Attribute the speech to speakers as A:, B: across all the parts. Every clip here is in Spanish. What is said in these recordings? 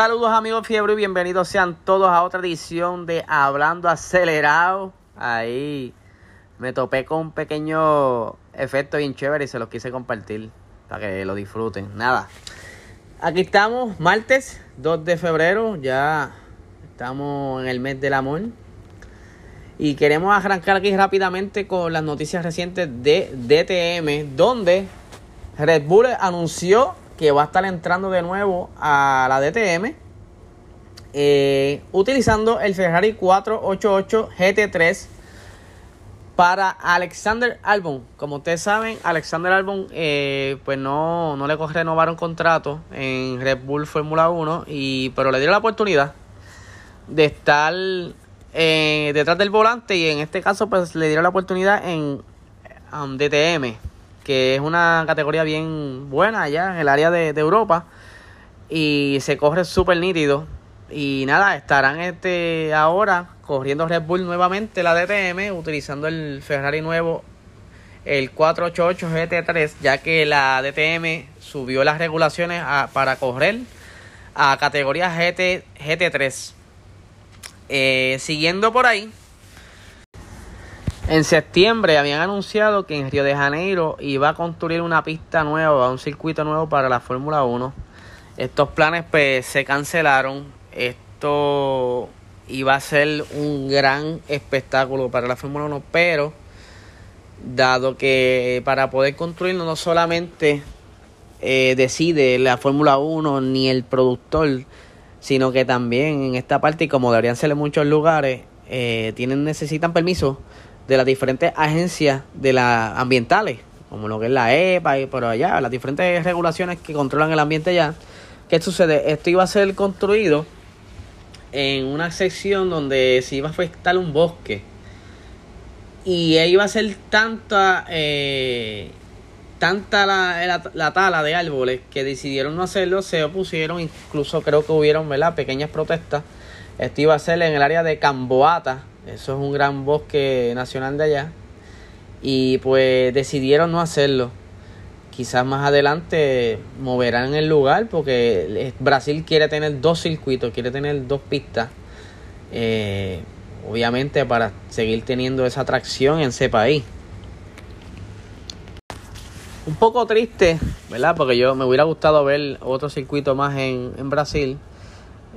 A: Saludos amigos Fiebre y bienvenidos sean todos a otra edición de Hablando Acelerado. Ahí me topé con un pequeño efecto bien chévere y se los quise compartir para que lo disfruten. Nada, aquí estamos, martes 2 de febrero, ya estamos en el mes del amor. Y queremos arrancar aquí rápidamente con las noticias recientes de DTM, donde Red Bull anunció que va a estar entrando de nuevo a la DTM eh, utilizando el Ferrari 488 GT3 para Alexander Albon. Como ustedes saben, Alexander Albon eh, pues no, no le renovaron contrato en Red Bull Fórmula 1, y, pero le dieron la oportunidad de estar eh, detrás del volante y en este caso pues le dieron la oportunidad en um, DTM que es una categoría bien buena allá en el área de, Europa y se corre súper nítido. Y nada, estarán este ahora corriendo Red Bull nuevamente la DTM utilizando el Ferrari nuevo el 488 GT3 ya que la DTM subió las regulaciones para correr a categoría GT, GT3. Eh, siguiendo por ahí, en septiembre habían anunciado que en Río de Janeiro iba a construir una pista nueva, un circuito nuevo para la Fórmula 1. Estos planes pues se cancelaron. Esto iba a ser un gran espectáculo para la Fórmula 1, pero dado que para poder construirlo no solamente eh, decide la Fórmula 1 ni el productor, sino que también en esta parte, y como deberían ser en muchos lugares, eh, tienen necesitan permiso de las diferentes agencias de las ambientales, como lo que es la EPA y por allá, las diferentes regulaciones que controlan el ambiente ya. ¿Qué sucede? Esto iba a ser construido en una sección donde se iba a afectar un bosque. Y iba a ser tanta, eh, tanta la, la, tala de árboles que decidieron no hacerlo, se opusieron, incluso creo que hubieron ¿verdad? pequeñas protestas. Esto iba a ser en el área de Camboata, eso es un gran bosque nacional de allá. Y pues decidieron no hacerlo. Quizás más adelante moverán el lugar porque Brasil quiere tener dos circuitos, quiere tener dos pistas. Eh, obviamente para seguir teniendo esa atracción en ese país. Un poco triste, ¿verdad? Porque yo me hubiera gustado ver otro circuito más en, en Brasil,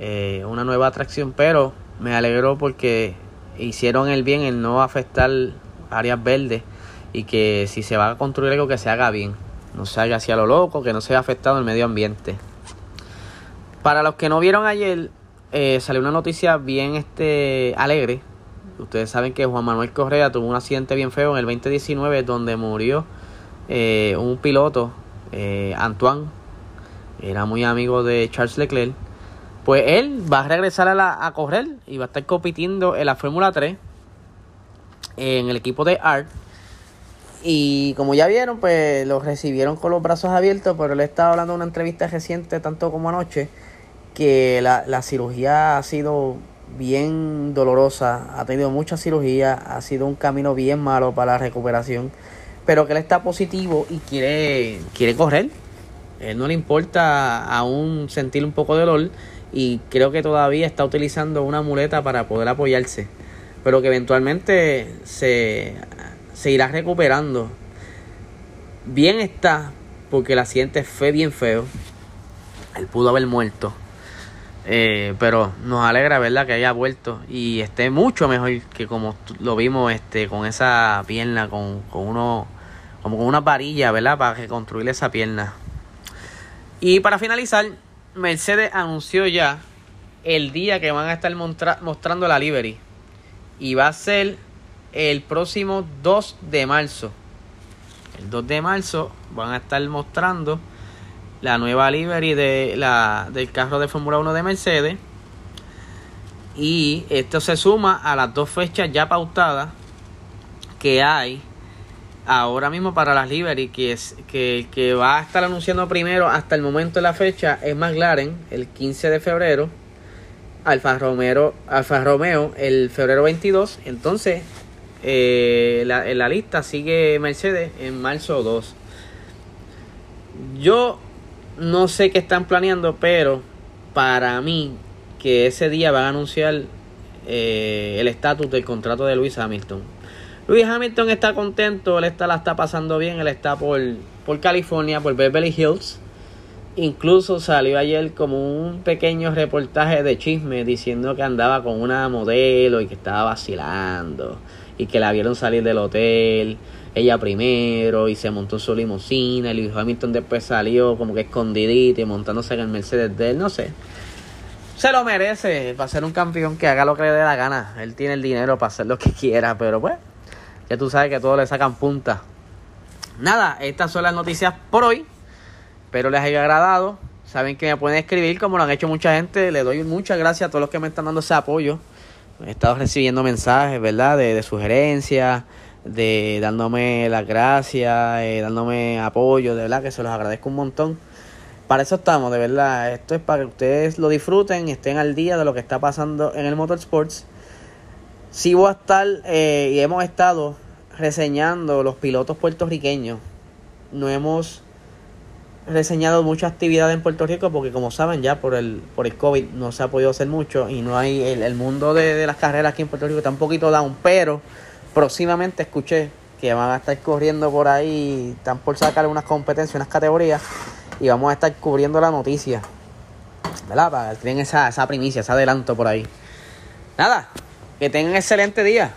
A: eh, una nueva atracción, pero me alegró porque hicieron el bien en no afectar áreas verdes y que si se va a construir algo que se haga bien, no se haga hacia lo loco, que no se haya afectado el medio ambiente. Para los que no vieron ayer, eh, salió una noticia bien este alegre. Ustedes saben que Juan Manuel Correa tuvo un accidente bien feo en el 2019 donde murió eh, un piloto, eh, Antoine, era muy amigo de Charles Leclerc pues él va a regresar a, la, a correr y va a estar compitiendo en la Fórmula 3 en el equipo de ART. Y como ya vieron, pues lo recibieron con los brazos abiertos, pero él estaba hablando en una entrevista reciente, tanto como anoche, que la, la cirugía ha sido bien dolorosa, ha tenido mucha cirugía, ha sido un camino bien malo para la recuperación, pero que él está positivo y quiere, quiere correr. Él no le importa aún sentir un poco de dolor y creo que todavía está utilizando una muleta para poder apoyarse, pero que eventualmente se, se irá recuperando. Bien está, porque el accidente fue bien feo, él pudo haber muerto. Eh, pero nos alegra verdad que haya vuelto y esté mucho mejor que como lo vimos este con esa pierna con, con uno como con una varilla verdad para reconstruir esa pierna y para finalizar Mercedes anunció ya el día que van a estar mostrando la livery. Y va a ser el próximo 2 de marzo. El 2 de marzo van a estar mostrando la nueva livery de la, del carro de Fórmula 1 de Mercedes. Y esto se suma a las dos fechas ya pautadas que hay ahora mismo para las livery, que es que, que va a estar anunciando primero hasta el momento de la fecha es McLaren, el 15 de febrero, Alfa Romeo, Alfa Romeo el febrero 22, entonces eh, la, en la lista sigue Mercedes en marzo 2. Yo no sé qué están planeando, pero para mí que ese día van a anunciar eh, el estatus del contrato de Luis Hamilton. Luis Hamilton está contento, él está, la está pasando bien, él está por, por California, por Beverly Hills. Incluso salió ayer como un pequeño reportaje de chisme diciendo que andaba con una modelo y que estaba vacilando y que la vieron salir del hotel ella primero y se montó su limusina y Luis Hamilton después salió como que escondidito y montándose en el Mercedes de él, no sé. Se lo merece para ser un campeón que haga lo que le dé la gana. Él tiene el dinero para hacer lo que quiera, pero pues tú sabes que todos le sacan punta. Nada, estas son las noticias por hoy. Espero les haya agradado. Saben que me pueden escribir como lo han hecho mucha gente. Le doy muchas gracias a todos los que me están dando ese apoyo. He estado recibiendo mensajes, ¿verdad? De, sugerencias de dándome las gracias, eh, dándome apoyo, de verdad que se los agradezco un montón. Para eso estamos, de verdad. Esto es para que ustedes lo disfruten estén al día de lo que está pasando en el motorsports. Sí voy a estar eh, y hemos estado reseñando los pilotos puertorriqueños. No hemos reseñado mucha actividad en Puerto Rico porque como saben ya por el por el COVID no se ha podido hacer mucho y no hay el, el mundo de, de las carreras aquí en Puerto Rico está un poquito down, pero próximamente escuché que van a estar corriendo por ahí, están por sacar unas competencias, unas categorías, y vamos a estar cubriendo la noticia. ¿Verdad? Para que tengan esa, esa primicia, ese adelanto por ahí. Nada, que tengan excelente día.